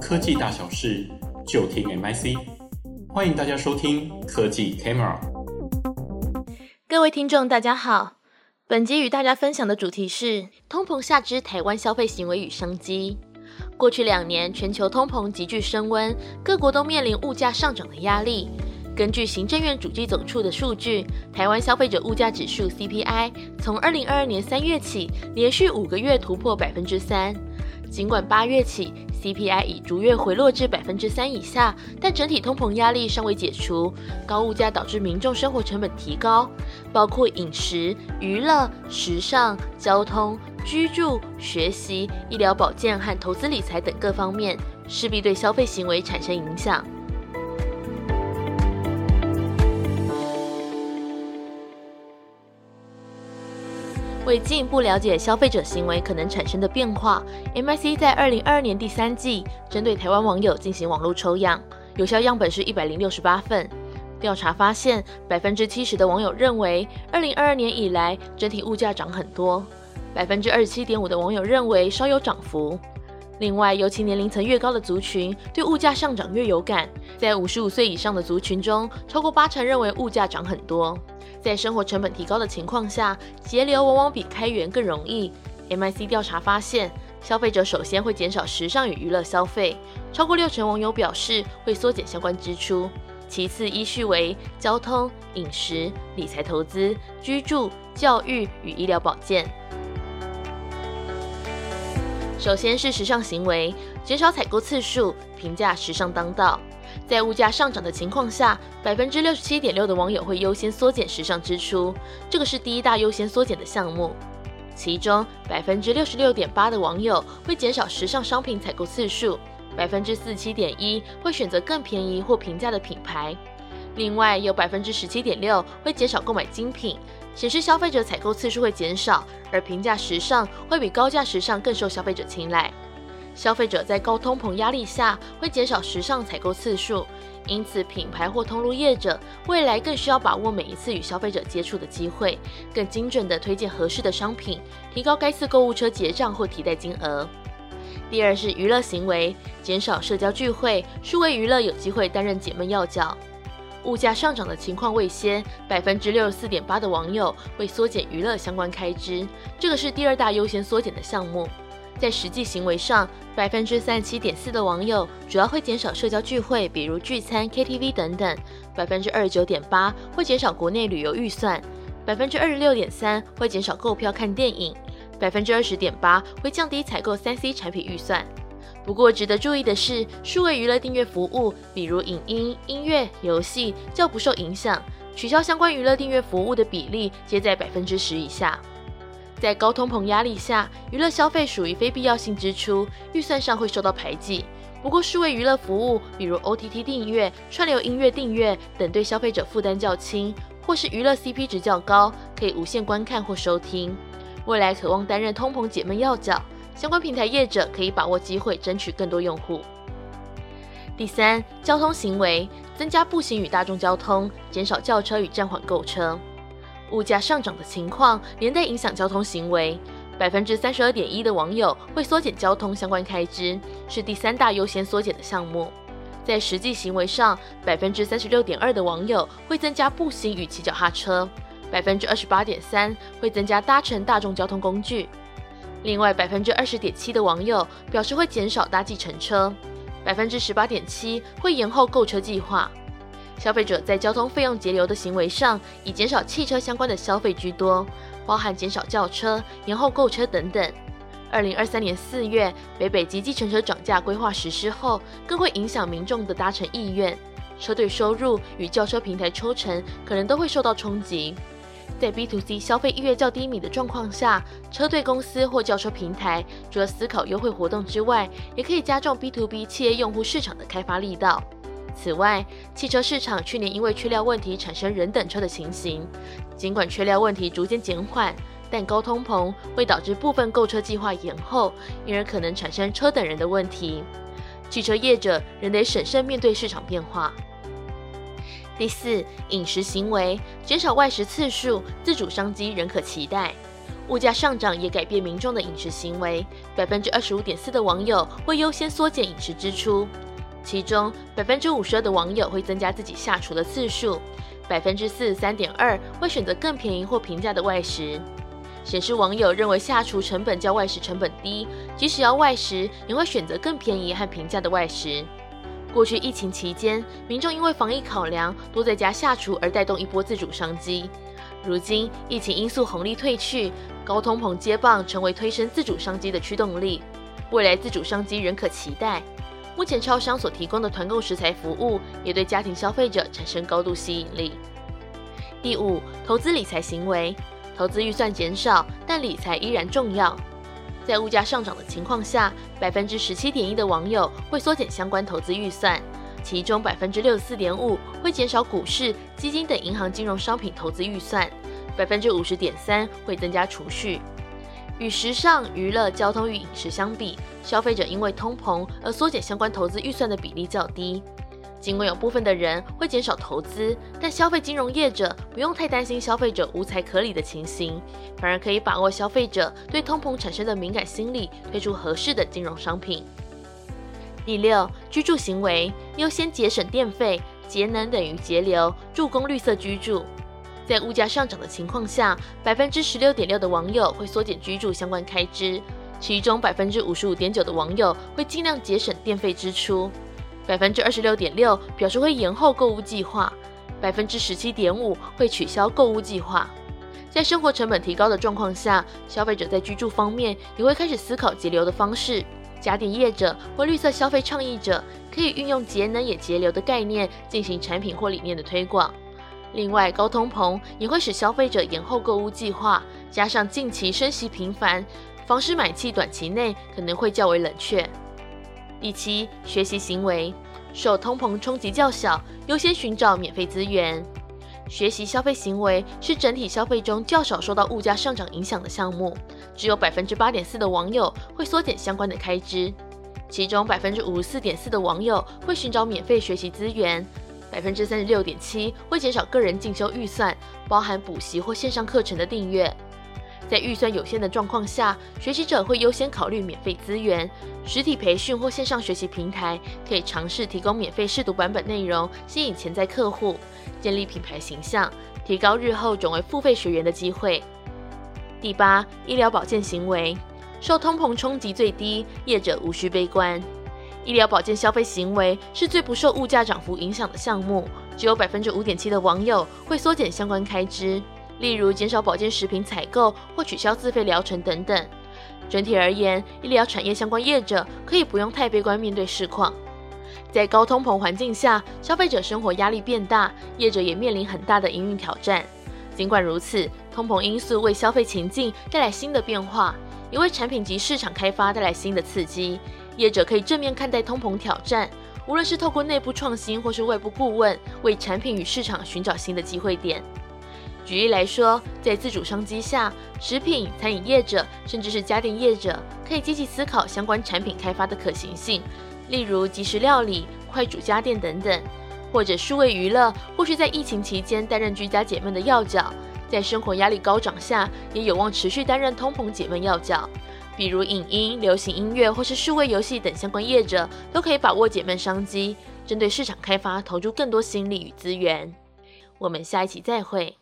科技大小事，就听 MIC。欢迎大家收听科技 Camera。各位听众，大家好。本集与大家分享的主题是通膨下之台湾消费行为与商机。过去两年，全球通膨急剧升温，各国都面临物价上涨的压力。根据行政院主计总处的数据，台湾消费者物价指数 CPI 从二零二二年三月起连续五个月突破百分之三。尽管八月起 CPI 已逐月回落至百分之三以下，但整体通膨压力尚未解除。高物价导致民众生活成本提高，包括饮食、娱乐、时尚、交通、居住、学习、医疗保健和投资理财等各方面，势必对消费行为产生影响。为进一步了解消费者行为可能产生的变化，MIC 在二零二二年第三季针对台湾网友进行网络抽样，有效样本是一百零六十八份。调查发现，百分之七十的网友认为，二零二二年以来整体物价涨很多，百分之二十七点五的网友认为稍有涨幅。另外，尤其年龄层越高的族群，对物价上涨越有感。在五十五岁以上的族群中，超过八成认为物价涨很多。在生活成本提高的情况下，节流往往比开源更容易。MIC 调查发现，消费者首先会减少时尚与娱乐消费，超过六成网友表示会缩减相关支出。其次依序为交通、饮食、理财投资、居住、教育与医疗保健。首先是时尚行为，减少采购次数，平价时尚当道。在物价上涨的情况下，百分之六十七点六的网友会优先缩减时尚支出，这个是第一大优先缩减的项目。其中，百分之六十六点八的网友会减少时尚商品采购次数，百分之四十七点一会选择更便宜或平价的品牌。另外，有百分之十七点六会减少购买精品。显示消费者采购次数会减少，而平价时尚会比高价时尚更受消费者青睐。消费者在高通膨压力下会减少时尚采购次数，因此品牌或通路业者未来更需要把握每一次与消费者接触的机会，更精准地推荐合适的商品，提高该次购物车结账或提袋金额。第二是娱乐行为，减少社交聚会，数位娱乐有机会担任解闷要角。物价上涨的情况未歇，百分之六十四点八的网友会缩减娱乐相关开支，这个是第二大优先缩减的项目。在实际行为上，百分之三十七点四的网友主要会减少社交聚会，比如聚餐、KTV 等等；百分之二十九点八会减少国内旅游预算；百分之二十六点三会减少购票看电影；百分之二十点八会降低采购三 C 产品预算。不过，值得注意的是，数位娱乐订阅服务，比如影音、音乐、游戏，较不受影响。取消相关娱乐订阅服务的比例皆在百分之十以下。在高通膨压力下，娱乐消费属于非必要性支出，预算上会受到排挤。不过，数位娱乐服务，比如 OTT 订阅、串流音乐订阅等，对消费者负担较轻，或是娱乐 CP 值较高，可以无限观看或收听。未来渴望担任通膨解闷要角。相关平台业者可以把握机会，争取更多用户。第三，交通行为，增加步行与大众交通，减少轿车与暂缓购车。物价上涨的情况连带影响交通行为，百分之三十二点一的网友会缩减交通相关开支，是第三大优先缩减的项目。在实际行为上，百分之三十六点二的网友会增加步行与骑脚踏车，百分之二十八点三会增加搭乘大众交通工具。另外，百分之二十点七的网友表示会减少搭计程车，百分之十八点七会延后购车计划。消费者在交通费用节流的行为上，以减少汽车相关的消费居多，包含减少轿车、延后购车等等。二零二三年四月，北北基计程车涨价规划实施后，更会影响民众的搭乘意愿，车队收入与轿车平台抽成可能都会受到冲击。在 B to C 消费意愿较低迷的状况下，车队公司或轿车平台除了思考优惠活动之外，也可以加重 B to B 企业用户市场的开发力道。此外，汽车市场去年因为缺料问题产生人等车的情形，尽管缺料问题逐渐减缓，但高通膨会导致部分购车计划延后，因而可能产生车等人的问题。汽车业者仍得审慎面对市场变化。第四，饮食行为，减少外食次数，自主商机仍可期待。物价上涨也改变民众的饮食行为，百分之二十五点四的网友会优先缩减饮食支出，其中百分之五十二的网友会增加自己下厨的次数，百分之四十三点二会选择更便宜或平价的外食。显示网友认为下厨成本较外食成本低，即使要外食，也会选择更便宜和平价的外食。过去疫情期间，民众因为防疫考量，多在家下厨而带动一波自主商机。如今疫情因素红利退去，高通膨接棒，成为推升自主商机的驱动力。未来自主商机仍可期待。目前超商所提供的团购食材服务，也对家庭消费者产生高度吸引力。第五，投资理财行为，投资预算减少，但理财依然重要。在物价上涨的情况下，百分之十七点一的网友会缩减相关投资预算，其中百分之六十四点五会减少股市、基金等银行金融商品投资预算，百分之五十点三会增加储蓄。与时尚、娱乐、交通与饮食相比，消费者因为通膨而缩减相关投资预算的比例较低。尽管有部分的人会减少投资，但消费金融业者不用太担心消费者无财可理的情形，反而可以把握消费者对通膨产生的敏感心理，推出合适的金融商品。第六，居住行为优先节省电费，节能等于节流，助攻绿色居住。在物价上涨的情况下，百分之十六点六的网友会缩减居住相关开支，其中百分之五十五点九的网友会尽量节省电费支出。百分之二十六点六表示会延后购物计划，百分之十七点五会取消购物计划。在生活成本提高的状况下，消费者在居住方面也会开始思考节流的方式。家电业者或绿色消费倡议者可以运用节能也节流的概念进行产品或理念的推广。另外，高通膨也会使消费者延后购物计划，加上近期升息频繁，防使买气短期内可能会较为冷却。第七，学习行为受通膨冲击较小，优先寻找免费资源。学习消费行为是整体消费中较少受到物价上涨影响的项目，只有百分之八点四的网友会缩减相关的开支，其中百分之五十四点四的网友会寻找免费学习资源，百分之三十六点七会减少个人进修预算，包含补习或线上课程的订阅。在预算有限的状况下，学习者会优先考虑免费资源、实体培训或线上学习平台，可以尝试提供免费试读版本内容，吸引潜在客户，建立品牌形象，提高日后转为付费学员的机会。第八，医疗保健行为受通膨冲击最低，业者无需悲观。医疗保健消费行为是最不受物价涨幅影响的项目，只有百分之五点七的网友会缩减相关开支。例如减少保健食品采购或取消自费疗程等等。整体而言，医疗产业相关业者可以不用太悲观面对市况。在高通膨环境下，消费者生活压力变大，业者也面临很大的营运挑战。尽管如此，通膨因素为消费情境带来新的变化，也为产品及市场开发带来新的刺激。业者可以正面看待通膨挑战，无论是透过内部创新或是外部顾问，为产品与市场寻找新的机会点。举例来说，在自主商机下，食品、餐饮业者甚至是家电业者可以积极思考相关产品开发的可行性，例如即食料理、快煮家电等等，或者数位娱乐，或是在疫情期间担任居家解闷的要角，在生活压力高涨下，也有望持续担任通膨解闷要角。比如影音、流行音乐或是数位游戏等相关业者，都可以把握解闷商机，针对市场开发投入更多心力与资源。我们下一期再会。